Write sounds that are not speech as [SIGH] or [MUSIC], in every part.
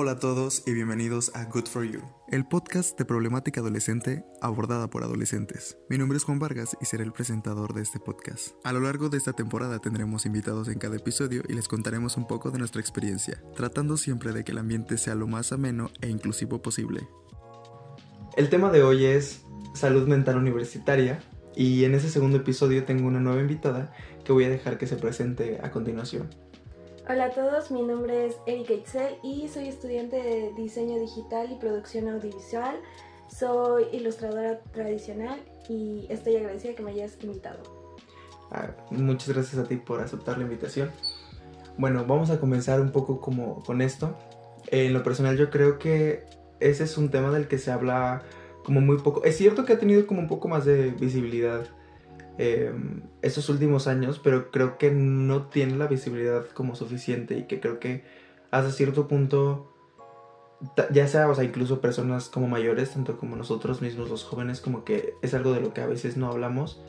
Hola a todos y bienvenidos a Good for You, el podcast de problemática adolescente abordada por adolescentes. Mi nombre es Juan Vargas y seré el presentador de este podcast. A lo largo de esta temporada tendremos invitados en cada episodio y les contaremos un poco de nuestra experiencia, tratando siempre de que el ambiente sea lo más ameno e inclusivo posible. El tema de hoy es salud mental universitaria y en ese segundo episodio tengo una nueva invitada que voy a dejar que se presente a continuación. Hola a todos, mi nombre es Erika Itzel y soy estudiante de diseño digital y producción audiovisual. Soy ilustradora tradicional y estoy agradecida que me hayas invitado. Ah, muchas gracias a ti por aceptar la invitación. Bueno, vamos a comenzar un poco como con esto. En lo personal yo creo que ese es un tema del que se habla como muy poco. Es cierto que ha tenido como un poco más de visibilidad eh, estos últimos años, pero creo que no tiene la visibilidad como suficiente y que creo que hasta cierto punto, ya sea, o sea, incluso personas como mayores, tanto como nosotros mismos los jóvenes, como que es algo de lo que a veces no hablamos.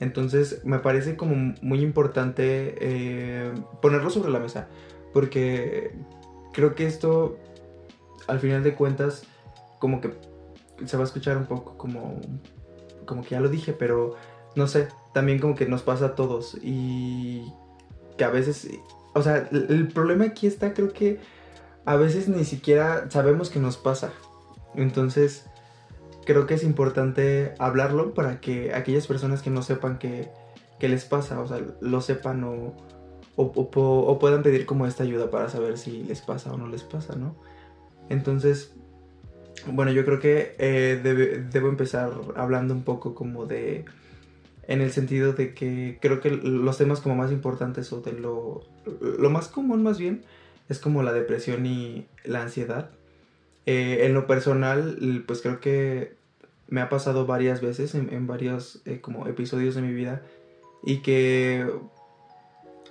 Entonces me parece como muy importante eh, ponerlo sobre la mesa, porque creo que esto, al final de cuentas, como que se va a escuchar un poco como, como que ya lo dije, pero no sé, también como que nos pasa a todos y que a veces, o sea, el, problema aquí está creo que a veces ni siquiera sabemos que nos pasa. Entonces, creo que es importante hablarlo para que aquellas personas que no sepan que, les pasa, o sea, lo sepan o, o, puedan pedir como esta ayuda para saber si les pasa o no les pasa, ¿no? Entonces, bueno, yo creo que eh, debo empezar hablando un poco como de en el sentido de que creo que los temas como más importantes o de lo, lo más común más bien es como la depresión y la ansiedad. Eh, en lo personal, pues creo que me ha pasado varias veces en, varios eh, como episodios de mi vida y que,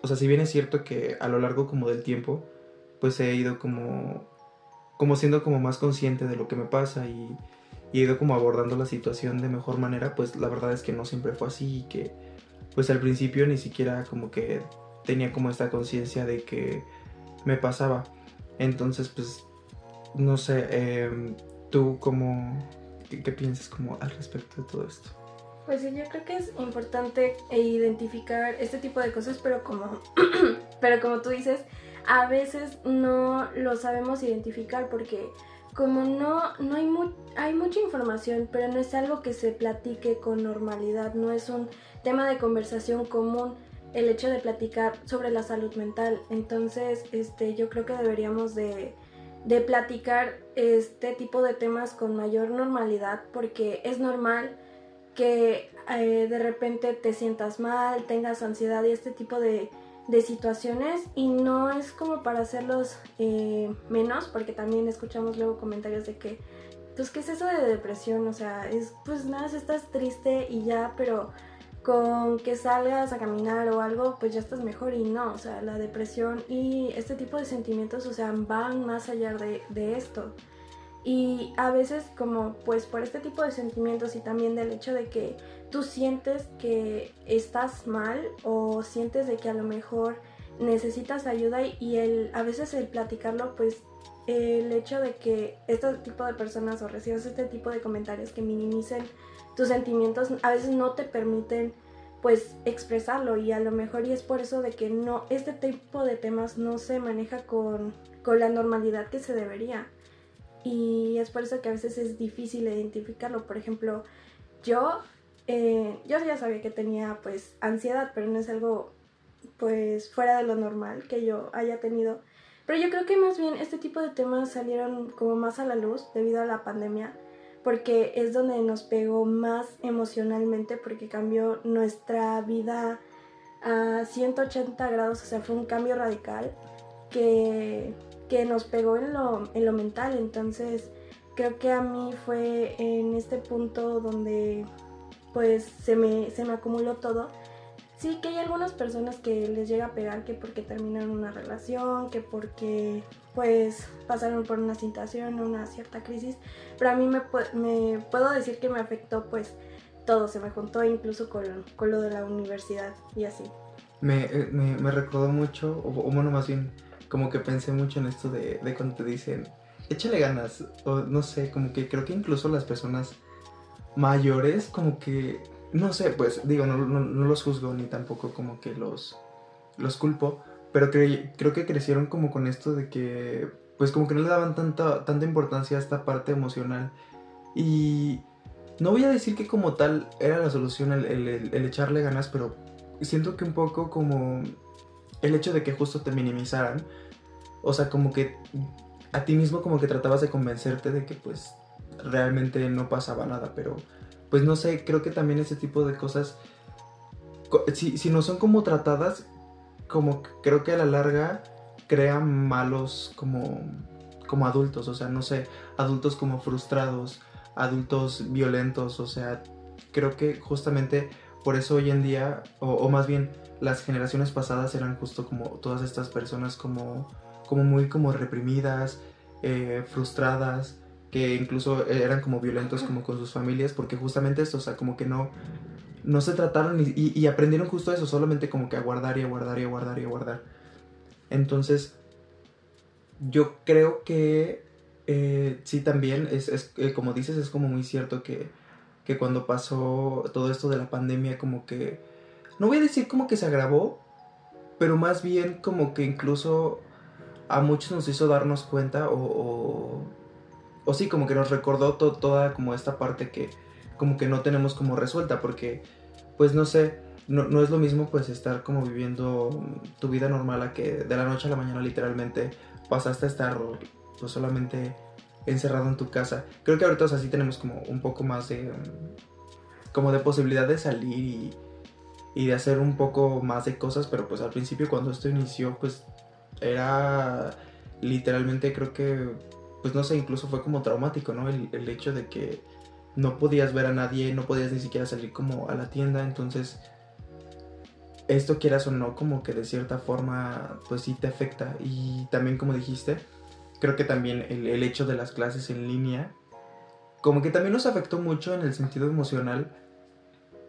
o sea, si bien es cierto que a lo largo como del tiempo, pues he ido como, como siendo como más consciente de lo que me pasa y y he ido como abordando la situación de mejor manera, pues la verdad es que no siempre fue así y que pues al principio ni siquiera como que tenía como esta conciencia de que me pasaba. Entonces pues no sé, em, tú como, ¿qué, piensas como al respecto de todo esto? Pues sí, yo creo que es importante identificar este tipo de cosas, pero como, [CLEARS THROAT] pero como tú dices, a veces no lo sabemos identificar porque como no, no hay, hay mucha información, pero no es algo que se platique con normalidad, no es un tema de conversación común el hecho de platicar sobre la salud mental. Entonces, este, yo creo que deberíamos de, de platicar este tipo de temas con mayor normalidad porque es normal que eh, de repente te sientas mal, tengas ansiedad y este tipo de de situaciones y no es como para hacerlos eh, menos, porque también escuchamos luego comentarios de que, pues, ¿qué es eso de depresión? O sea, es, pues nada, estás triste y ya, pero con que salgas a caminar o algo, pues ya estás mejor y no, o sea, la depresión y este tipo de sentimientos, o sea, van más allá de, de esto. Y a veces como pues por este tipo de sentimientos y también del hecho de que tú sientes que estás mal o sientes de que a lo mejor necesitas ayuda y el, a veces el platicarlo pues el hecho de que este tipo de personas o recibas este tipo de comentarios que minimicen tus sentimientos a veces no te permiten pues expresarlo y a lo mejor y es por eso de que no este tipo de temas no se maneja con, con la normalidad que se debería y es por eso que a veces es difícil identificarlo. Por ejemplo, yo, eh, yo ya sabía que tenía pues ansiedad, pero no es algo pues fuera de lo normal que yo haya tenido. Pero yo creo que más bien este tipo de temas salieron como más a la luz debido a la pandemia, porque es donde nos pegó más emocionalmente, porque cambió nuestra vida a 180 grados, o sea, fue un cambio radical que que nos pegó en lo, en lo mental. Entonces creo que a mí fue en este punto donde pues se me, se me acumuló todo. Sí que hay algunas personas que les llega a pegar que porque terminaron una relación, que porque pues pasaron por una situación, una cierta crisis, pero a mí me, puedo decir que me afectó pues todo, se me juntó incluso con, lo de la universidad y así. Me, eh, me, me recordó mucho, o bueno, más bien como que pensé mucho en esto de, de cuando te dicen, échale ganas, o no sé, como que creo que incluso las personas mayores, como que, no sé, pues digo, no, no, no los juzgo ni tampoco como que los, los culpo, pero creo que crecieron como con esto de que, pues como que no le daban tanta, tanta importancia a esta parte emocional. Y no voy a decir que como tal era la solución el, el echarle ganas, pero siento que un poco como el hecho de que justo te minimizaran, o sea, como que a ti mismo como que tratabas de convencerte de que pues realmente no pasaba nada, pero pues no sé, creo que también ese tipo de cosas, si, si no son como tratadas, como creo que a la larga crean malos como, como adultos, o sea, no sé, adultos como frustrados, adultos violentos, o sea, creo que justamente por eso hoy en día, o, más bien las generaciones pasadas eran justo como todas estas personas como, como muy como reprimidas, eh, frustradas, que incluso eran como violentos como con sus familias, porque justamente esto, o sea, como que no, no se trataron y, aprendieron justo eso, solamente como que a guardar y a guardar y a guardar y a guardar. Entonces, yo creo que eh, sí también, es, eh, como dices, es como muy cierto que, que cuando pasó todo esto de la pandemia, como que, no voy a decir como que se agravó, pero más bien como que incluso a muchos nos hizo darnos cuenta o, o, sí, como que nos recordó toda como esta parte que como que no tenemos como resuelta, porque pues no sé, no, no, es lo mismo pues estar como viviendo tu vida normal a que de la noche a la mañana literalmente pasaste a estar pues solamente encerrado en tu casa. Creo que ahorita o sí tenemos como un poco más de como de posibilidad de salir y, y de hacer un poco más de cosas, pero pues al principio cuando esto inició pues era literalmente creo que, pues no sé, incluso fue como traumático, ¿no? El, hecho de que no podías ver a nadie, no podías ni siquiera salir como a la tienda, entonces esto quieras o no, como que de cierta forma, pues sí te afecta. Y también como dijiste, creo que también el, el hecho de las clases en línea, como que también nos afectó mucho en el sentido emocional,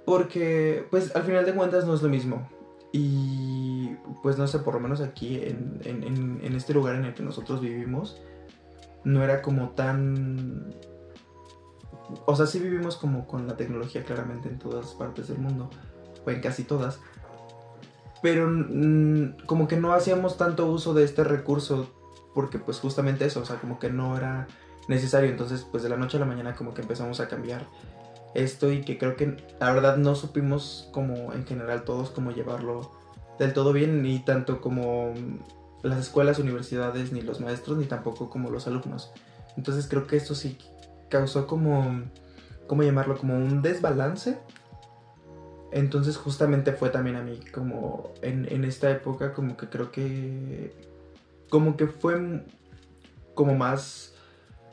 porque pues al final de cuentas no es lo mismo. Y pues no sé, por lo menos aquí en, en, este lugar en el que nosotros vivimos, no era como tan... O sea, sí vivimos como con la tecnología claramente en todas partes del mundo, o en casi todas, pero como que no hacíamos tanto uso de este recurso porque pues justamente eso, o sea, como que no era necesario, entonces pues de la noche a la mañana como que empezamos a cambiar esto y que creo que la verdad no supimos como en general todos cómo llevarlo del todo bien, ni tanto como las escuelas, universidades, ni los maestros, ni tampoco como los alumnos. Entonces creo que esto sí causó como, ¿cómo llamarlo? Como un desbalance. Entonces justamente fue también a mí como en, en esta época como que creo que como que fue como más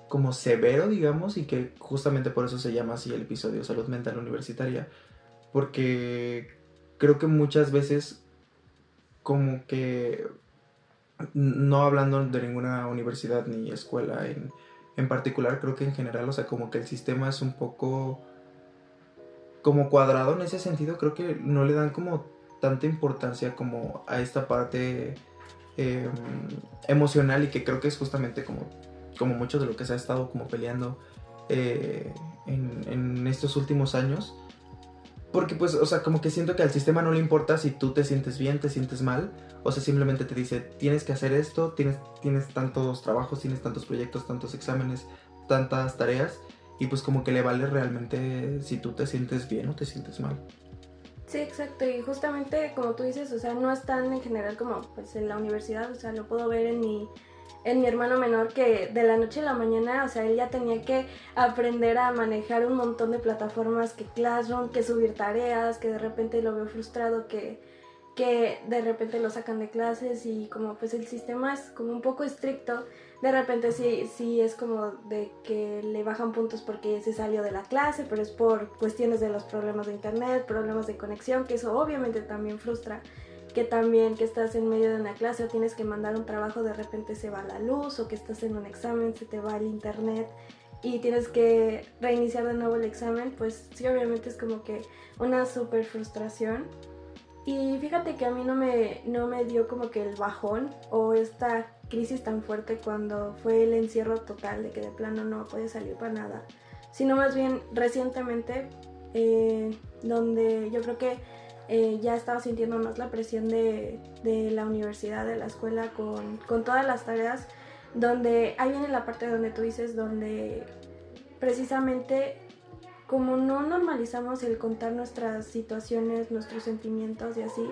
como severo, digamos, y que justamente por eso se llama así el episodio Salud Mental Universitaria, porque creo que muchas veces como que no hablando de ninguna universidad ni escuela en, en particular, creo que en general, o sea, como que el sistema es un poco como cuadrado en ese sentido, creo que no le dan como tanta importancia como a esta parte em, emocional y que creo que es justamente como como mucho de lo que se ha estado como peleando eh, en, estos últimos años. Porque pues, o sea, como que siento que al sistema no le importa si tú te sientes bien, te sientes mal. O sea, simplemente te dice, tienes que hacer esto, tienes, tienes tantos trabajos, tienes tantos proyectos, tantos exámenes, tantas tareas. Y pues como que le vale realmente si tú te sientes bien o te sientes mal. Sí, exacto. Y justamente como tú dices, o sea, no están en general como pues en la universidad. O sea, lo puedo ver en mi en mi hermano menor que de la noche a la mañana, o sea, él ya tenía que aprender a manejar un montón de plataformas que Classroom, que subir tareas, que de repente lo veo frustrado, que, que de repente lo sacan de clases y como pues el sistema es como un poco estricto, de repente sí, sí es como de que le bajan puntos porque se salió de la clase, pero es por cuestiones de los problemas de internet, problemas de conexión, que eso obviamente también frustra que también que estás en medio de una clase o tienes que mandar un trabajo, de repente se va la luz o que estás en un examen, se te va el internet y tienes que reiniciar de nuevo el examen, pues sí, obviamente es como que una súper frustración. Y fíjate que a mí no me, no me dio como que el bajón o esta crisis tan fuerte cuando fue el encierro total de que de plano no podía salir para nada, sino más bien recientemente eh, donde yo creo que eh, ya estaba sintiendo más la presión de, de la universidad, de la escuela, con, con, todas las tareas, donde ahí viene la parte donde tú dices, donde precisamente como no normalizamos el contar nuestras situaciones, nuestros sentimientos y así,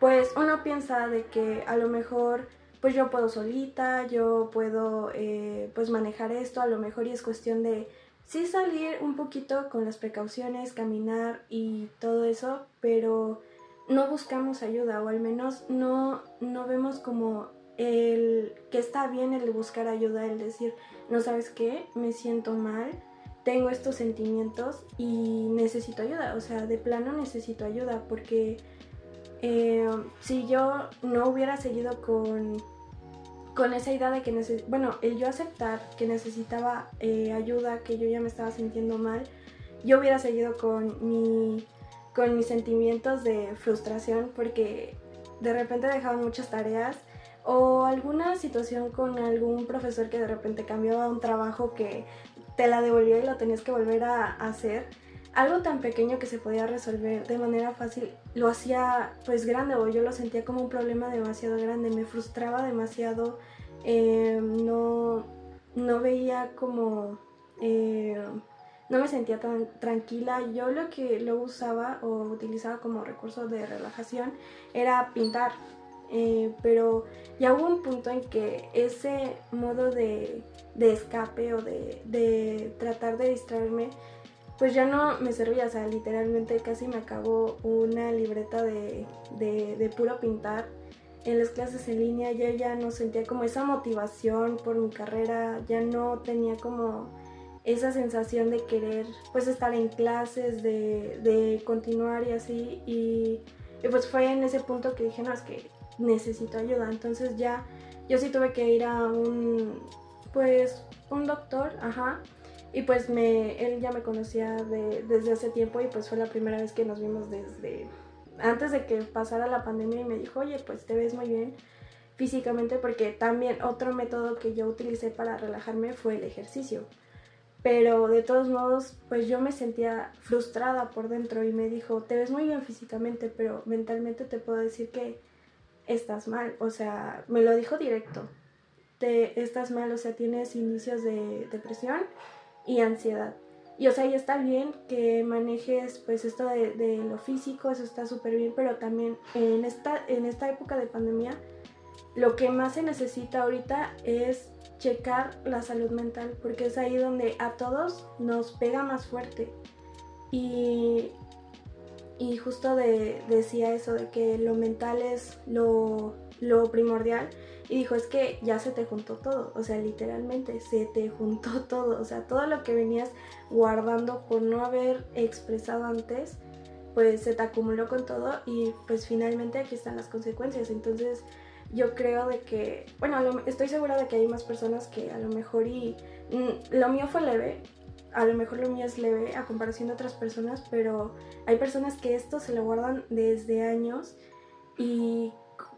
pues uno piensa de que a lo mejor pues yo puedo solita, yo puedo eh, pues manejar esto, a lo mejor y es cuestión de sí salir un poquito con las precauciones, caminar y todo eso, pero no buscamos ayuda o al menos no, no vemos como el que está bien el buscar ayuda, el decir, no sabes qué, me siento mal, tengo estos sentimientos y necesito ayuda, o sea, de plano necesito ayuda porque eh, si yo no hubiera seguido con con esa idea de que, bueno, el yo aceptar que necesitaba eh, ayuda, que yo ya me estaba sintiendo mal, yo hubiera seguido con, mi, con mis sentimientos de frustración porque de repente dejaba muchas tareas o alguna situación con algún profesor que de repente cambiaba un trabajo que te la devolvía y lo tenías que volver a hacer. Algo tan pequeño que se podía resolver de manera fácil lo hacía pues grande o yo lo sentía como un problema demasiado grande, me frustraba demasiado, eh, no, no veía como, eh, no me sentía tan tranquila. Yo lo que lo usaba o utilizaba como recurso de relajación era pintar, eh, pero ya hubo un punto en que ese modo de, de escape o de, de tratar de distraerme pues ya no me servía, o sea, literalmente casi me acabó una libreta de, de, puro pintar. En las clases en línea yo ya no sentía como esa motivación por mi carrera, ya no tenía como esa sensación de querer pues estar en clases, de, de continuar y así. Y, y, pues fue en ese punto que dije, no, es que necesito ayuda. Entonces ya yo sí tuve que ir a un, pues, un doctor, ajá y pues me, él ya me conocía de, desde hace tiempo y pues fue la primera vez que nos vimos desde antes de que pasara la pandemia y me dijo, oye, pues te ves muy bien físicamente porque también otro método que yo utilicé para relajarme fue el ejercicio. Pero de todos modos, pues yo me sentía frustrada por dentro y me dijo, te ves muy bien físicamente, pero mentalmente te puedo decir que estás mal. O sea, me lo dijo directo. Te estás mal, o sea, tienes inicios de depresión y ansiedad. Y o sea, ya está bien que manejes pues esto de, lo físico, eso está súper bien, pero también en esta, en esta época de pandemia, lo que más se necesita ahorita es checar la salud mental, porque es ahí donde a todos nos pega más fuerte. Y, y justo de, decía eso, de que lo mental es lo, lo primordial y dijo, es que ya se te juntó todo, o sea, literalmente se te juntó [LAUGHS] todo, o sea, todo lo que venías guardando por no haber expresado antes, pues se te acumuló con todo y pues finalmente aquí están las consecuencias. Entonces yo creo de que, bueno, estoy segura de que hay más personas que a lo mejor y mm, lo mío fue leve, a lo mejor lo mío es leve a comparación de otras personas, pero hay personas que esto se lo guardan desde años y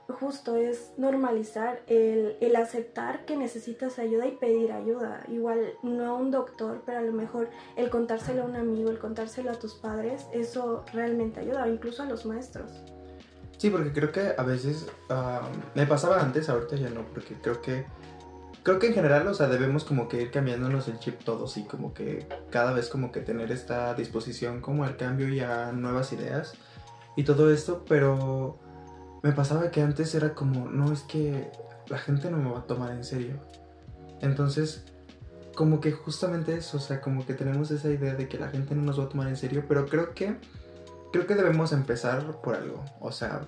justo es normalizar el, el, aceptar que necesitas ayuda y pedir ayuda. Igual no a un doctor, pero a lo mejor el contárselo a un amigo, el contárselo a tus padres, eso realmente ayuda, o incluso a los maestros. Sí, porque creo que a veces me pasaba antes, ahorita ya no, porque creo que creo que en general, o sea, debemos como que ir cambiándonos el chip todos y como que cada vez como que tener esta disposición como al cambio y a nuevas ideas y todo esto, pero me pasaba que antes era como, no, es que la gente no me va a tomar en serio. Entonces, como que justamente eso, o sea, como que tenemos esa idea de que la gente no nos va a tomar en serio, pero creo que, creo que debemos empezar por algo, o sea,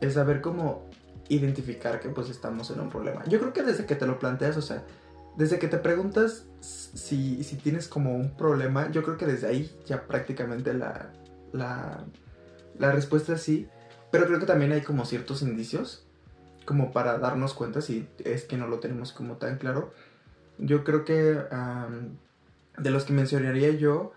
el saber cómo identificar que pues estamos en un problema. Yo creo que desde que te lo planteas, o sea, desde que te preguntas si, si tienes como un problema, yo creo que desde ahí ya prácticamente la, la, la respuesta es sí. Pero creo que también hay como ciertos indicios como para darnos cuenta si es que no lo tenemos como tan claro. Yo creo que de los que mencionaría yo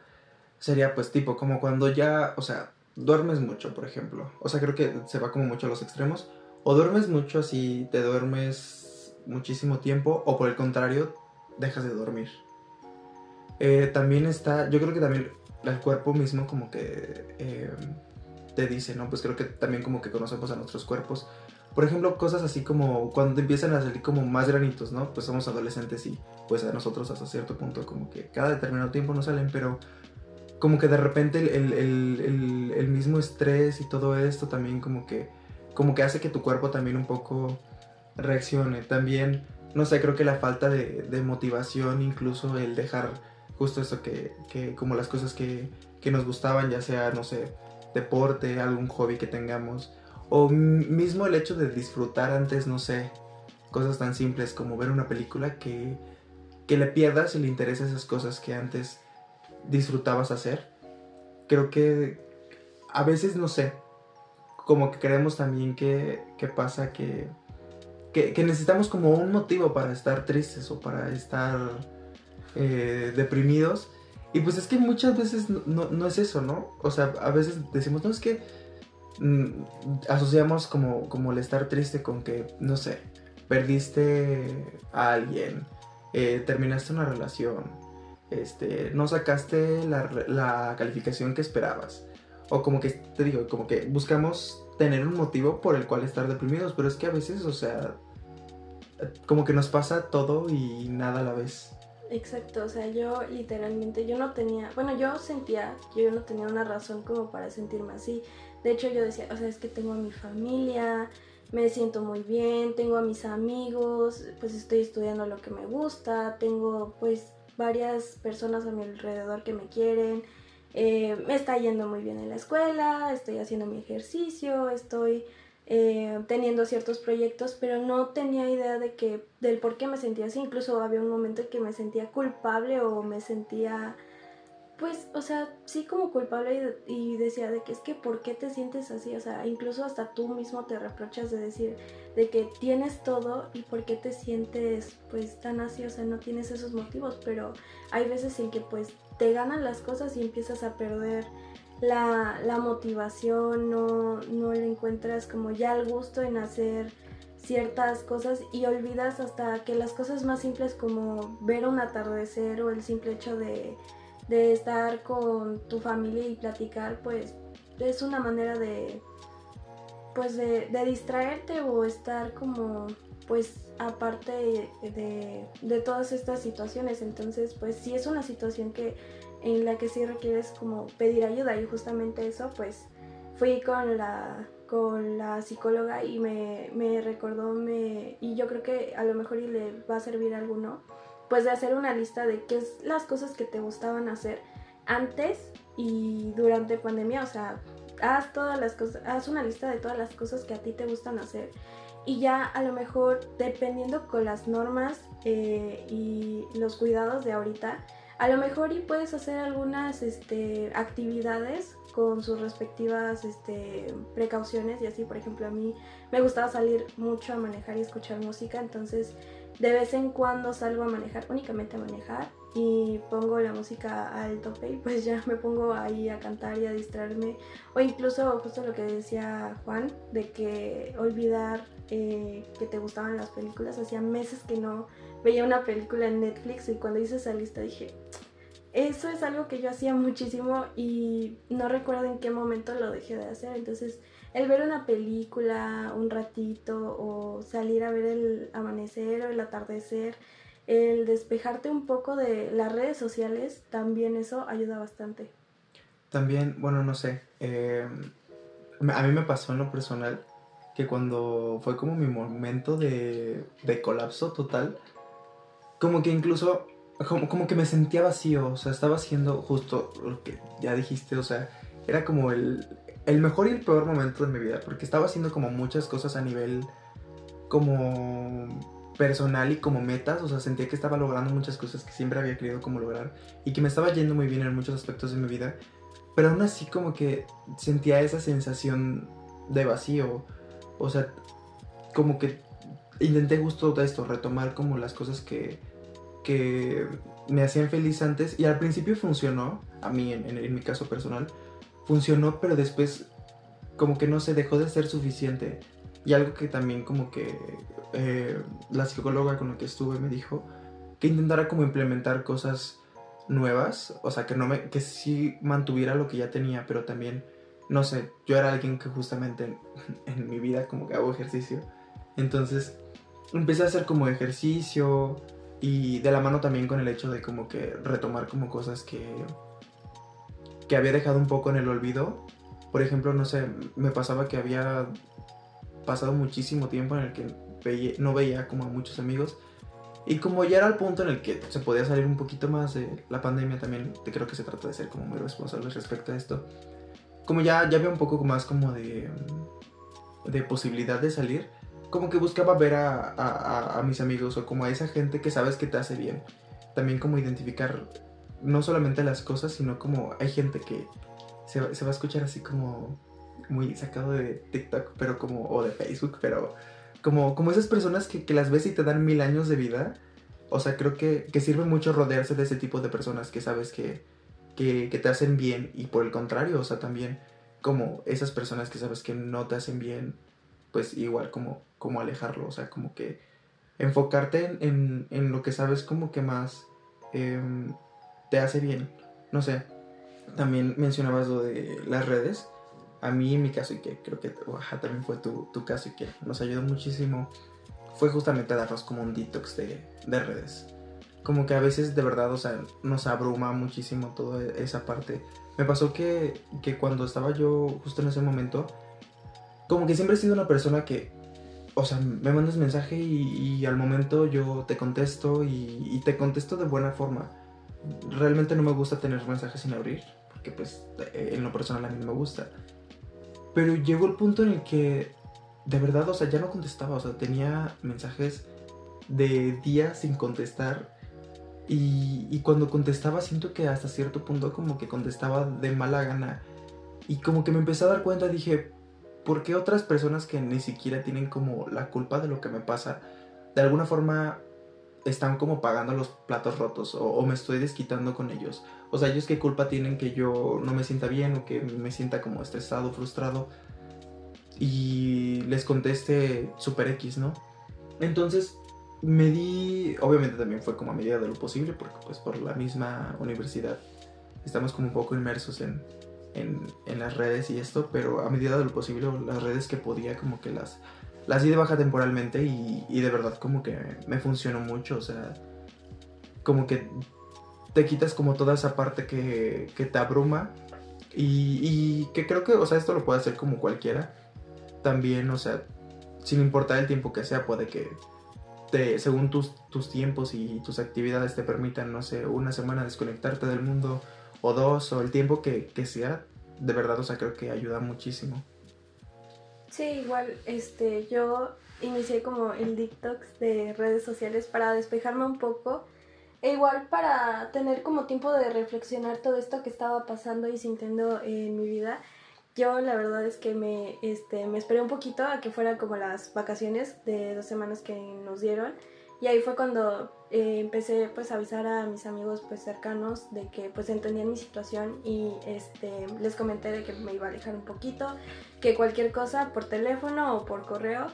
sería pues tipo como cuando ya, o sea, duermes mucho, por ejemplo. O sea, creo que se va como mucho a los extremos. O duermes mucho así, te duermes muchísimo tiempo, o por el contrario, dejas de dormir. Eh, también está, yo creo que también el cuerpo mismo como que eh, te dice, ¿no? Pues creo que también como que conocemos a nuestros cuerpos. Por ejemplo, cosas así como cuando empiezan a salir como más granitos, ¿no? Pues somos adolescentes y pues a nosotros hasta cierto punto como que cada determinado tiempo no salen, pero como que de repente el, el, el, mismo estrés y todo esto también como que, como que hace que tu cuerpo también un poco reaccione. También, no sé, creo que la falta de, de motivación, incluso el dejar justo eso que, que como las cosas que, que, nos gustaban, ya sea, no sé, deporte, algún hobby que tengamos, o mismo el hecho de disfrutar antes, no sé, cosas tan simples como ver una película que, que le pierdas el interés a esas cosas que antes disfrutabas hacer. Creo que a veces, no sé, como que creemos también que, que pasa que, que, necesitamos como un motivo para estar tristes o para estar eh, deprimidos. Y pues es que muchas veces no, no, es eso, ¿no? O sea, a veces decimos, no, es que mm, asociamos como, como el estar triste con que, no sé, perdiste a alguien, eh, terminaste una relación, este, no sacaste la, calificación que esperabas. O como que, te digo, como que buscamos tener un motivo por el cual estar deprimidos, pero es que a veces, o sea, como que nos pasa todo y nada a la vez. Exacto, o sea, yo literalmente, yo no tenía, bueno, yo sentía yo no tenía una razón como para sentirme así. De hecho, yo decía, o sea, es que tengo a mi familia, me siento muy bien, tengo a mis amigos, pues estoy estudiando lo que me gusta, tengo pues varias personas a mi alrededor que me quieren, eh, me está yendo muy bien en la escuela, estoy haciendo mi ejercicio, estoy eh, teniendo ciertos proyectos, pero no tenía idea de que, del por qué me sentía así. Incluso había un momento en que me sentía culpable o me sentía pues, o sea, sí como culpable y, decía de que es que ¿por qué te sientes así? O sea, incluso hasta tú mismo te reprochas de decir de que tienes todo y por qué te sientes pues tan así, o sea, no tienes esos motivos, pero hay veces en que pues te ganan las cosas y empiezas a perder la, la motivación, no, no le encuentras como ya el gusto en hacer ciertas cosas y olvidas hasta que las cosas más simples como ver un atardecer o el simple hecho de de estar con tu familia y platicar, pues es una manera de, pues de, distraerte o estar como, pues aparte de, de, todas estas situaciones. Entonces, pues sí es una situación que en la que sí requieres como pedir ayuda y justamente eso, pues fui con la con la psicóloga y me, me recordó me, y yo creo que a lo mejor y le va a servir a alguno pues de hacer una lista de qué es las cosas que te gustaban hacer antes y durante pandemia, o sea, haz todas las cosas, haz una lista de todas las cosas que a ti te gustan hacer. Y ya a lo mejor dependiendo con las normas eh, y los cuidados de ahorita, a lo mejor y puedes hacer algunas este, actividades con sus respectivas este, precauciones y así, por ejemplo, a mí me gustaba salir mucho a manejar y escuchar música, entonces de vez en cuando salgo a manejar, únicamente a manejar y pongo la música al tope y pues ya me pongo ahí a cantar y a distraerme. O incluso justo lo que decía Juan, de que olvidar eh, que te gustaban las películas. Hacía meses que no veía una película en Netflix y cuando hice esa lista dije, eso es algo que yo hacía muchísimo y no recuerdo en qué momento lo dejé de hacer. Entonces el ver una película un ratito o salir a ver el amanecer o el atardecer, el despejarte un poco de las redes sociales, también eso ayuda bastante. También, bueno, no sé, eh, a mí me pasó en lo personal que cuando fue como mi momento de, de colapso total, como que incluso, como, como que me sentía vacío, o sea, estaba haciendo justo lo que ya dijiste, o sea, era como el, el mejor y el peor momento de mi vida, porque estaba haciendo como muchas cosas a nivel como personal y como metas, o sea, sentía que estaba logrando muchas cosas que siempre había querido como lograr y que me estaba yendo muy bien en muchos aspectos de mi vida, pero aún así como que sentía esa sensación de vacío, o sea, como que intenté justo esto, retomar como las cosas que, que me hacían feliz antes y al principio funcionó, a mí en mi caso personal, funcionó, pero después como que no se dejó de ser suficiente. Y algo que también como que eh, la psicóloga con la que estuve me dijo que intentara como implementar cosas nuevas, o sea, que no me que sí mantuviera lo que ya tenía, pero también no sé, yo era alguien que justamente en, mi vida como que hago ejercicio. Entonces, empecé a hacer como ejercicio y de la mano también con el hecho de como que retomar como cosas que que había dejado un poco en el olvido. Por ejemplo, no sé, me pasaba que había pasado muchísimo tiempo en el que no veía como a muchos amigos y como ya era el punto en el que se podía salir un poquito más de la pandemia también, creo que se trata de ser como muy responsable respecto a esto. Como ya, ya había un poco más como de, de posibilidad de salir, como que buscaba ver a, mis amigos o como a esa gente que sabes que te hace bien. También como identificar no solamente las cosas, sino como hay gente que se, se va a escuchar así como muy sacado de TikTok, pero como, o de Facebook, pero como, como esas personas que, que, las ves y te dan mil años de vida. O sea, creo que, que sirve mucho rodearse de ese tipo de personas que sabes que, que, que, te hacen bien y por el contrario, o sea, también como esas personas que sabes que no te hacen bien, pues igual como, como alejarlo, o sea, como que enfocarte en, en, en lo que sabes como que más eh, te hace bien. No sé, también mencionabas lo de las redes a mí en mi caso y que creo que también fue tu, tu, caso y que nos ayudó muchísimo fue justamente darnos como un detox de, de, redes. Como que a veces de verdad, o sea, nos abruma muchísimo toda esa parte. Me pasó que, que cuando estaba yo justo en ese momento, como que siempre he sido una persona que, o sea, me mandas mensaje y, y al momento yo te contesto y, te contesto de buena forma. Realmente no me gusta tener mensajes sin abrir, porque pues en lo personal a mí no me gusta. Pero llegó el punto en el que, de verdad, o sea, ya no contestaba, o sea, tenía mensajes de días sin contestar. Y, y, cuando contestaba siento que hasta cierto punto como que contestaba de mala gana. Y como que me empecé a dar cuenta, dije, ¿por qué otras personas que ni siquiera tienen como la culpa de lo que me pasa, de alguna forma están como pagando los platos rotos o, o me estoy desquitando con ellos? O sea, ellos qué culpa tienen que yo no me sienta bien o que me sienta como estresado, frustrado. Y les conteste super X, ¿no? Entonces me di, obviamente también fue como a medida de lo posible, porque pues por la misma universidad estamos como un poco inmersos en, en, las redes y esto, pero a medida de lo posible las redes que podía como que las, las di de baja temporalmente y, y de verdad como que me funcionó mucho, o sea, como que te quitas como toda esa parte que, que te abruma y, y, que creo que, o sea, esto lo puede hacer como cualquiera. También, o sea, sin importar el tiempo que sea, puede que te, según tus, tus tiempos y tus actividades te permitan, no sé, una semana desconectarte del mundo o dos o el tiempo que, que sea, de verdad, o sea, creo que ayuda muchísimo. Sí, igual, este, yo inicié como el detox de redes sociales para despejarme un poco e igual para tener como tiempo de reflexionar todo esto que estaba pasando y sintiendo en mi vida, yo la verdad es que me, este, me esperé un poquito a que fueran como las vacaciones de dos semanas que nos dieron. Y ahí fue cuando eh, empecé pues a avisar a mis amigos pues cercanos de que pues entendían mi situación y este, les comenté de que me iba a alejar un poquito, que cualquier cosa por teléfono o por correo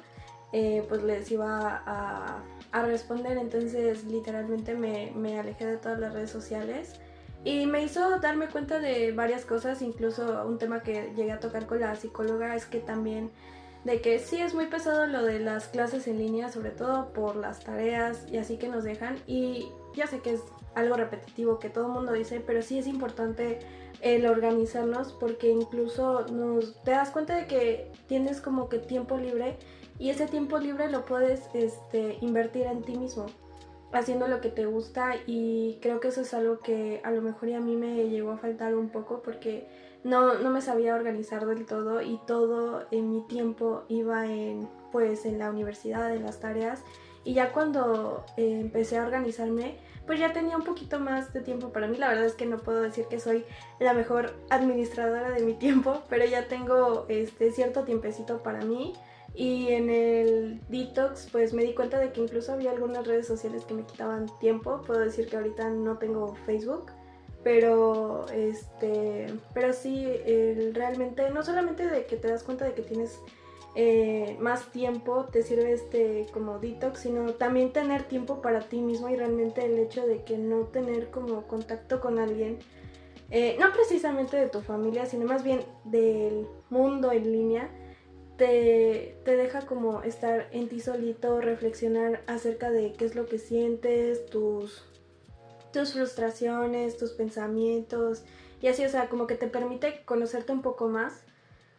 eh, pues les iba a, a responder, entonces literalmente me, me, alejé de todas las redes sociales y me hizo darme cuenta de varias cosas, incluso un tema que llegué a tocar con la psicóloga es que también de que sí es muy pesado lo de las clases en línea, sobre todo por las tareas y así que nos dejan. Y ya sé que es algo repetitivo que todo el mundo dice, pero sí es importante el organizarnos porque incluso nos te das cuenta de que tienes como que tiempo libre y ese tiempo libre lo puedes este, invertir en ti mismo, haciendo lo que te gusta. Y creo que eso es algo que a lo mejor a mí me llegó a faltar un poco porque no, no me sabía organizar del todo y todo en mi tiempo iba en pues en la universidad, en las tareas y ya cuando eh, empecé a organizarme pues ya tenía un poquito más de tiempo para mí. La verdad es que no puedo decir que soy la mejor administradora de mi tiempo, pero ya tengo este cierto tiempecito para mí. Y en el detox pues me di cuenta de que incluso había algunas redes sociales que me quitaban tiempo. Puedo decir que ahorita no tengo Facebook pero este pero sí realmente no solamente de que te das cuenta de que tienes eh, más tiempo te sirve este como detox sino también tener tiempo para ti mismo y realmente el hecho de que no tener como contacto con alguien eh, no precisamente de tu familia sino más bien del mundo en línea te, te, deja como estar en ti solito, reflexionar acerca de qué es lo que sientes, tus, tus frustraciones, tus pensamientos y así, o sea, como que te permite conocerte un poco más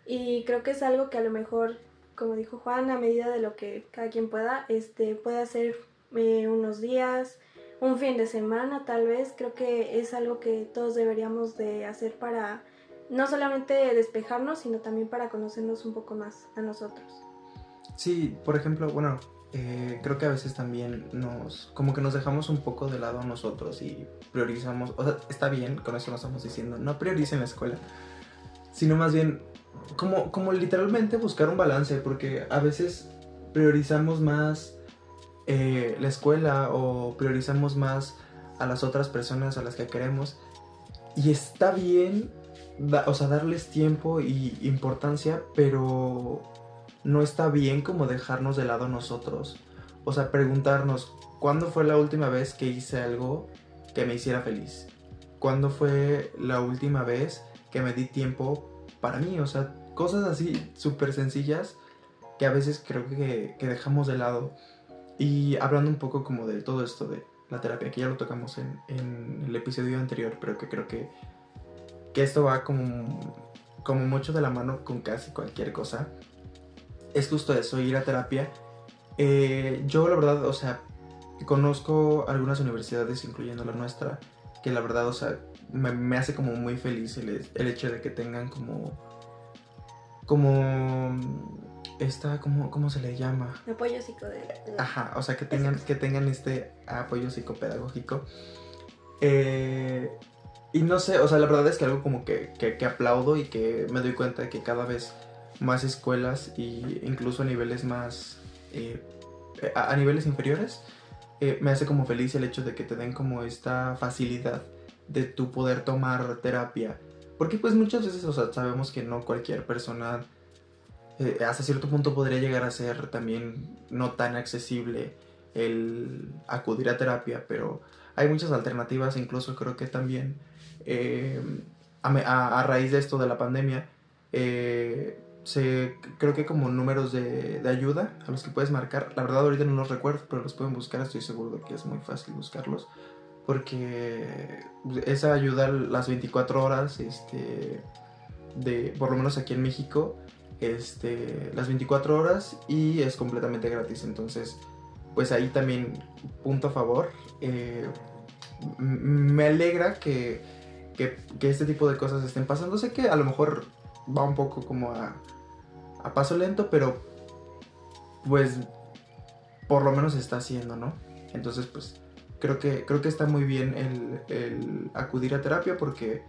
y creo que es algo que a lo mejor, como dijo Juan, a medida de lo que cada quien pueda, este, puede hacer eh, unos días, un fin de semana tal vez, creo que es algo que todos deberíamos de hacer para no solamente despejarnos, sino también para conocernos un poco más a nosotros. Sí, por ejemplo, bueno, eh, creo que a veces también nos, como que nos dejamos un poco de lado nosotros y priorizamos, o sea, está bien, con eso nos estamos diciendo, no prioricen la escuela, sino más bien como, como literalmente buscar un balance, porque a veces priorizamos más eh, la escuela o priorizamos más a las otras personas a las que queremos y está bien, o sea, darles tiempo y importancia, pero no está bien como dejarnos de lado nosotros. O sea, preguntarnos, ¿cuándo fue la última vez que hice algo que me hiciera feliz? ¿Cuándo fue la última vez que me di tiempo para mí? O sea, cosas así súper sencillas que a veces creo que, dejamos de lado. Y hablando un poco como de todo esto de la terapia, que ya lo tocamos en, el episodio anterior, pero que creo que, que esto va como, como mucho de la mano con casi cualquier cosa es justo eso, ir a terapia. Eh, yo la verdad, o sea, conozco algunas universidades, incluyendo la nuestra, que la verdad, o sea, me, hace como muy feliz el, hecho de que tengan como... Como... Esta, como, ¿cómo se le llama? Apoyo psicopedagógico. Ajá, o sea, que tengan, que tengan este apoyo psicopedagógico. Eh, y no sé, o sea, la verdad es que algo como que, que, que aplaudo y que me doy cuenta de que cada vez más escuelas e incluso a niveles más eh, a, niveles inferiores eh, me hace como feliz el hecho de que te den como esta facilidad de tu poder tomar terapia. Porque pues muchas veces o sea, sabemos que no cualquier persona eh, hasta cierto punto podría llegar a ser también no tan accesible el acudir a terapia pero hay muchas alternativas. Incluso creo que también a, a, raíz de esto de la pandemia eh, creo que como números de, ayuda a los que puedes marcar. La verdad ahorita no los recuerdo, pero los pueden buscar, estoy seguro de que es muy fácil buscarlos. Porque esa ayuda las 24 horas, este, de, por lo menos aquí en México, este, las 24 horas y es completamente gratis. Entonces, pues ahí también, punto a favor. Eh, me alegra que, que, que, este tipo de cosas estén pasando. Sé que a lo mejor va un poco como a, a paso lento, pero pues por lo menos está haciendo, ¿no? Entonces, pues creo que, creo que está muy bien el, acudir a terapia porque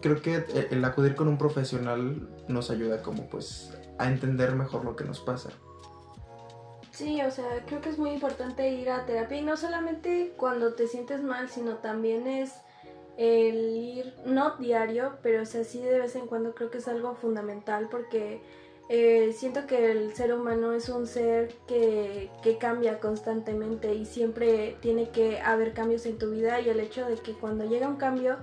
creo que el acudir con un profesional nos ayuda como pues a entender mejor lo que nos pasa. Sí, o sea, creo que es muy importante ir a terapia y no solamente cuando te sientes mal, sino también es el ir, no diario, pero o sea, sí de vez en cuando creo que es algo fundamental porque eh, siento que el ser humano es un ser que, que, cambia constantemente y siempre tiene que haber cambios en tu vida y el hecho de que cuando llega un cambio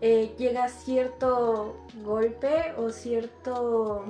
eh, llega cierto golpe o cierto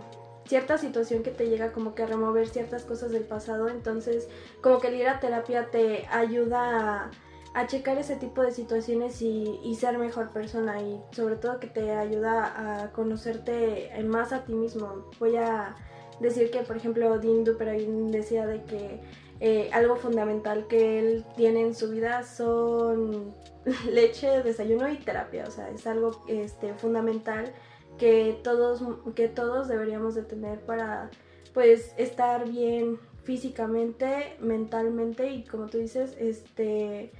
cierta situación que te llega como que a remover ciertas cosas del pasado entonces como que el ir a terapia te ayuda a a checar ese tipo de situaciones y, ser mejor persona y sobre todo que te ayuda a conocerte más a ti mismo. Voy a decir que por ejemplo Dean Duperin decía de que eh, algo fundamental que él tiene en su vida son [LAUGHS] leche, desayuno y terapia, o sea, es algo este, fundamental que todos, que todos deberíamos de tener para pues estar bien físicamente, mentalmente y como tú dices, este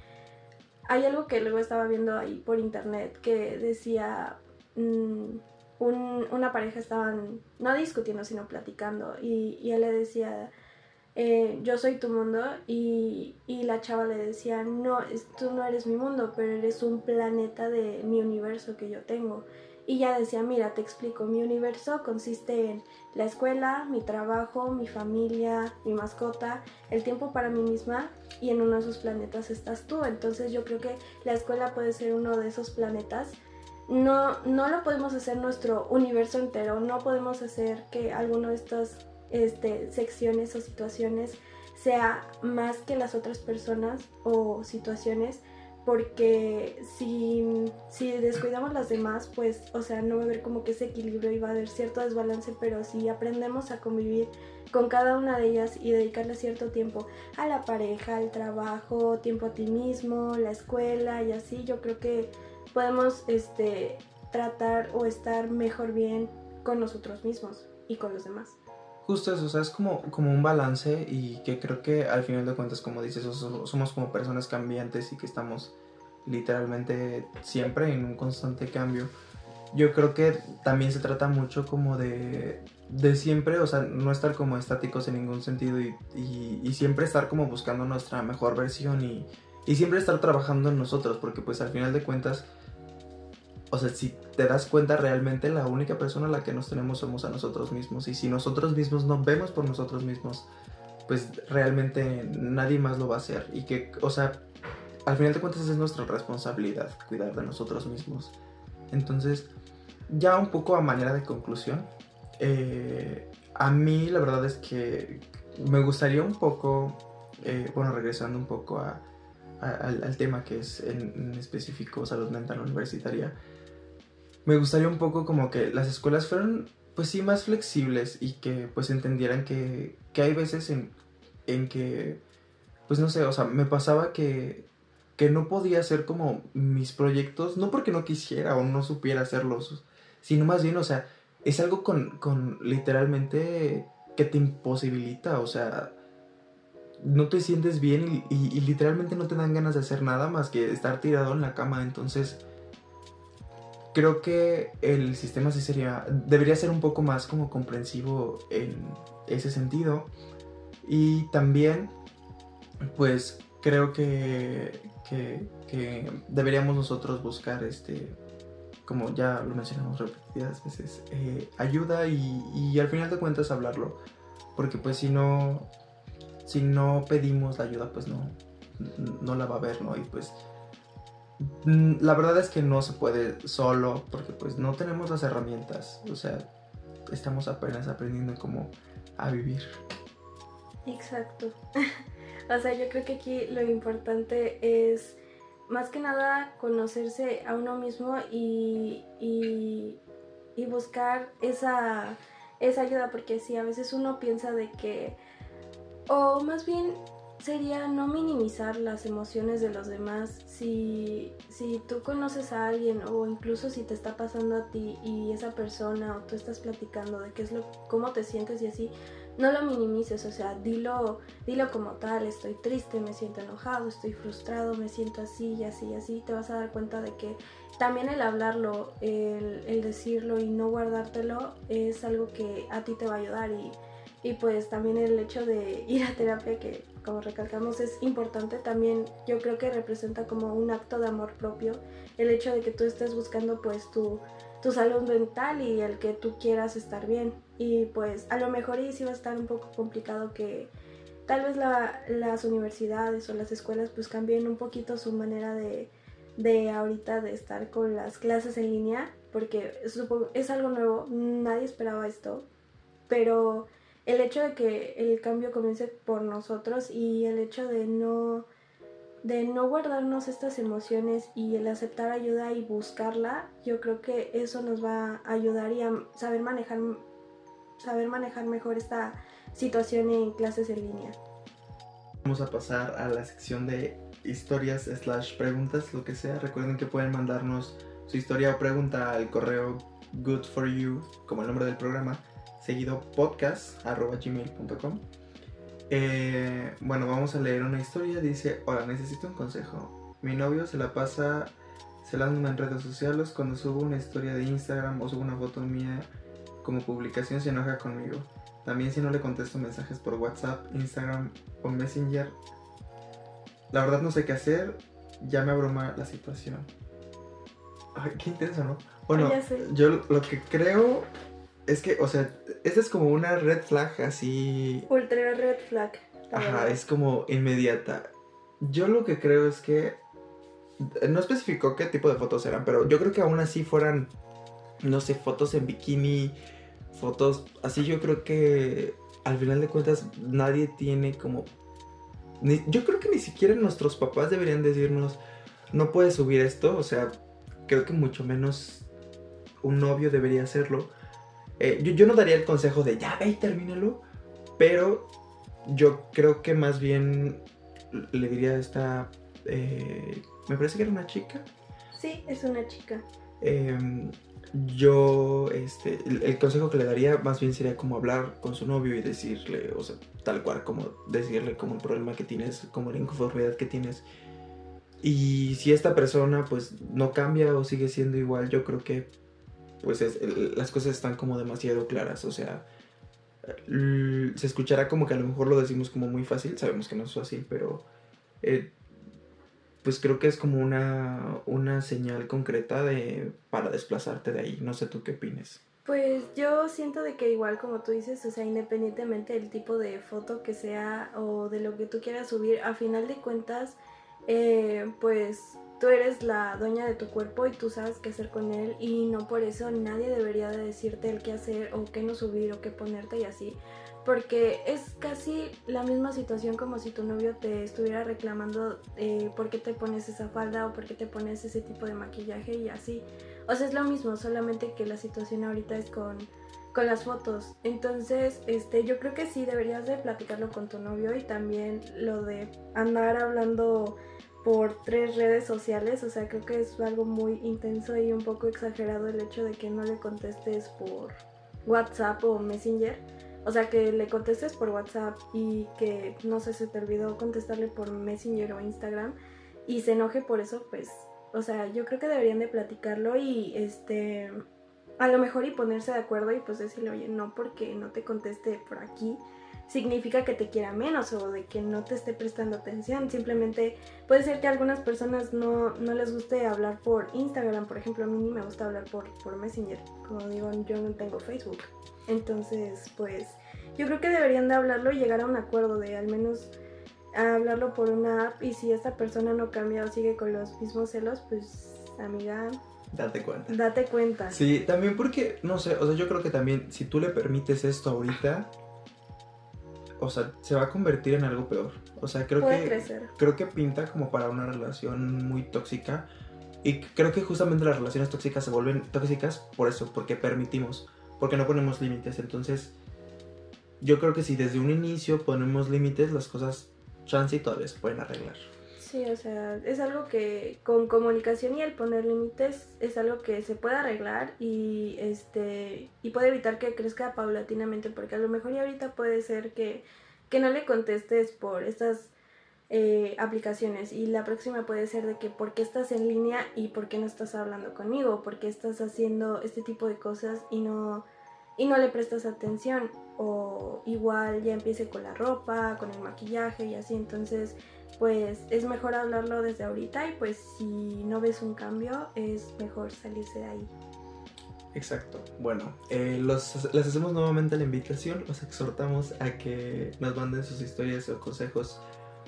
hay algo que luego estaba viendo ahí por internet que decía, mm, una pareja estaban no discutiendo, sino platicando, y, él le decía eh, yo soy tu mundo y, y, la chava le decía, no, tú no eres mi mundo, pero eres un planeta de mi universo que yo tengo. Y ella decía, mira, te explico, mi universo consiste en la escuela, mi trabajo, mi familia, mi mascota, el tiempo para mí misma y en uno de esos planetas estás tú. Entonces yo creo que la escuela puede ser uno de esos planetas. No, no lo podemos hacer nuestro universo entero, no podemos hacer que alguno de estas este, secciones o situaciones sea más que las otras personas o situaciones porque si, si descuidamos las demás, pues, o sea, no va a haber como que ese equilibrio y va a haber cierto desbalance, pero si aprendemos a convivir con cada una de ellas y dedicarle cierto tiempo a la pareja, al trabajo, tiempo a ti mismo, la escuela y así, yo creo que podemos este, tratar o estar mejor bien con nosotros mismos y con los demás. Justo eso, o sea, es como, como un balance y que creo que al final de cuentas, como dices, somos como personas cambiantes y que estamos literalmente siempre en un constante cambio. Yo creo que también se trata mucho como de, de siempre, o sea, no estar como estáticos en ningún sentido y, y, siempre estar como buscando nuestra mejor versión y, y siempre estar trabajando en nosotros, porque pues al final de cuentas o sea, si te das cuenta realmente la única persona a la que nos tenemos somos a nosotros mismos. Y si nosotros mismos no vemos por nosotros mismos, pues realmente nadie más lo va a hacer. Y que, o sea, al final de cuentas es nuestra responsabilidad cuidar de nosotros mismos. Entonces, ya un poco a manera de conclusión, eh, a mí la verdad es que me gustaría un poco, eh, bueno, regresando un poco a, al, tema que es en, específico salud mental universitaria, me gustaría un poco como que las escuelas fueran, pues sí, más flexibles y que pues entendieran que, que hay veces en, en que, pues no sé, o sea, me pasaba que, que no podía hacer como mis proyectos, no porque no quisiera o no supiera hacerlos, sino más bien, o sea, es algo con, con literalmente que te imposibilita, o sea, no te sientes bien y, y, literalmente no te dan ganas de hacer nada más que estar tirado en la cama, entonces creo que el sistema sí sería, debería ser un poco más como comprensivo en ese sentido. Y también, pues creo que, que, deberíamos nosotros buscar, este, como ya lo mencionamos repetidas veces, eh, ayuda y, al final de cuentas hablarlo. Porque pues si no, si no pedimos la ayuda, pues no, no la va a ver, ¿no? Y pues Mm, la verdad es que no se puede solo porque pues no tenemos las herramientas, o sea, estamos apenas aprendiendo cómo a vivir. Exacto. [LAUGHS] o sea, yo creo que aquí lo importante es más que nada conocerse a uno mismo y, y, buscar esa, esa ayuda, porque si a veces uno piensa de que, o más bien sería no minimizar las emociones de los demás. Si, si tú conoces a alguien o incluso si te está pasando a ti y esa persona o tú estás platicando de qué es lo, cómo te sientes y así, no lo minimices, o sea, dilo, dilo como tal, estoy triste, me siento enojado, estoy frustrado, me siento así y así y así, te vas a dar cuenta de que también el hablarlo, el, el decirlo y no guardártelo es algo que a ti te va a ayudar y, y pues también el hecho de ir a terapia que como recalcamos, es importante también, yo creo que representa como un acto de amor propio, el hecho de que tú estés buscando pues tu, tu salud mental y el que tú quieras estar bien. Y pues a lo mejor y sí va a estar un poco complicado que tal vez las universidades o las escuelas pues cambien un poquito su manera de, de ahorita de estar con las clases en línea, porque es algo nuevo, nadie esperaba esto, pero el hecho de que el cambio comience por nosotros y el hecho de no de no guardarnos estas emociones y el aceptar ayuda y buscarla, yo creo que eso nos va a ayudar y a saber manejar saber manejar mejor esta situación en clases en línea. Vamos a pasar a la sección de historias slash preguntas, lo que sea. Recuerden que pueden mandarnos su historia o pregunta al correo good for you, como el nombre del programa, seguido podcast.gmail.com. Eh, bueno, vamos a leer una historia. Dice, hola, necesito un consejo. Mi novio se la pasa celándome en redes sociales. Cuando subo una historia de Instagram o subo una foto mía como publicación se enoja conmigo. También si no le contesto mensajes por WhatsApp, Instagram o Messenger, la verdad no sé qué hacer, ya me abruma la situación. Ay, qué intenso, ¿no? Bueno, sé. yo lo que creo es que, o sea, esa es como una red flag así. Ultra red flag. la Ajá, verdad. es como inmediata. Yo lo que creo es que. No especificó qué tipo de fotos eran, pero yo creo que aún así fueran. No sé, fotos en bikini, fotos. Así yo creo que. Al final de cuentas, nadie tiene como. ni- yo creo que ni siquiera nuestros papás deberían decirnos. No puedes subir esto. O sea, creo que mucho menos un novio debería hacerlo. Eh, yo, yo no daría el consejo de ya ve y termínalo. Pero yo creo que más bien le diría a esta. eh, me parece que era una chica. Sí, es una chica. eh, yo, este, el, el consejo que le daría más bien sería como hablar con su novio y decirle, o sea, tal cual, como decirle como el problema que tienes, como la inconformidad que tienes. Y si esta persona pues no cambia o sigue siendo igual, yo creo que pues es- las cosas están como demasiado claras, o sea, se escuchará como que a lo mejor lo decimos como muy fácil, sabemos que no es fácil, pero eh, pues creo que es como una, una señal concreta de, para desplazarte de ahí, no sé tú qué opines. Pues yo siento de que igual como tú dices, o sea, independientemente del tipo de foto que sea o de lo que tú quieras subir, a final de cuentas, eh, pues tú eres la dueña de tu cuerpo y tú sabes qué hacer con él y no por eso nadie debería de decirte el qué hacer o qué no subir o qué ponerte y así. Porque es casi la misma situación como si tu novio te estuviera reclamando eh, por qué te pones esa falda o por qué te pones ese tipo de maquillaje y así. O sea, es lo mismo, solamente que la situación ahorita es con, con las fotos. Entonces, este, yo creo que sí deberías de platicarlo con tu novio y también lo de andar hablando por tres redes sociales. O sea, creo que es algo muy intenso y un poco exagerado el hecho de que no le contestes por WhatsApp o Messenger. O sea, que le contestes por WhatsApp y que no sé, se te olvidó contestarle por Messenger o Instagram y se enoje por eso, pues o sea, yo creo que deberían de platicarlo y este a lo mejor y ponerse de acuerdo y pues decirle, oye, no porque no te conteste por aquí significa que te quiera menos o de que no te esté prestando atención. Simplemente puede ser que a algunas personas no, no les guste hablar por Instagram, por ejemplo, a mí ni me gusta hablar por, por Messenger. Como digo, yo no tengo Facebook. Entonces, pues yo creo que deberían de hablarlo y llegar a un acuerdo de al menos hablarlo por una app y si esta persona no cambia o sigue con los mismos celos, pues amiga, Date cuenta. date cuenta. Sí, también porque, no sé, o sea, yo creo que también si tú le permites esto ahorita, o sea, se va a convertir en algo peor. O sea, creo Puede que crecer. creo que pinta como para una relación muy tóxica y creo que justamente las relaciones tóxicas se vuelven tóxicas por eso, porque permitimos, porque no ponemos límites. Entonces, yo creo que si desde un inicio ponemos límites, las cosas chance y todavía se pueden arreglar. Sí, o sea, es algo que con comunicación y el poner límites es algo que se puede arreglar y este y puede evitar que crezca paulatinamente porque a lo mejor y ahorita puede ser que, que no le contestes por estas eh, aplicaciones y la próxima puede ser de que por qué estás en línea y por qué no estás hablando conmigo, por qué estás haciendo este tipo de cosas y no y no le prestas atención o igual ya empiece con la ropa, con el maquillaje y así, entonces pues es mejor hablarlo desde ahorita y pues si no ves un cambio es mejor salirse de ahí. Exacto. Bueno, eh, los, les hacemos nuevamente la invitación, los exhortamos a que nos manden sus historias o consejos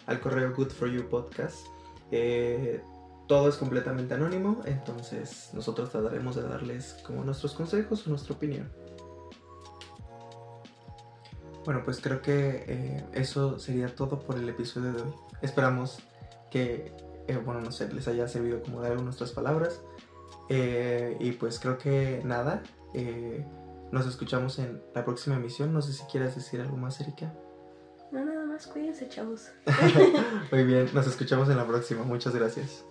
al correo Good for You Podcast. Eh, todo es completamente anónimo, entonces nosotros trataremos de darles como nuestros consejos o nuestra opinión. Bueno, pues creo que eh, eso sería todo por el episodio de hoy. Esperamos que, eh, bueno, no sé, les haya servido como de algo nuestras palabras. Eh, y pues creo que nada. eh, nos escuchamos en la próxima emisión. No sé si quieras decir algo más, Erika. No, nada más, cuídense, chavos. [LAUGHS] Muy bien, nos escuchamos en la próxima. Muchas gracias.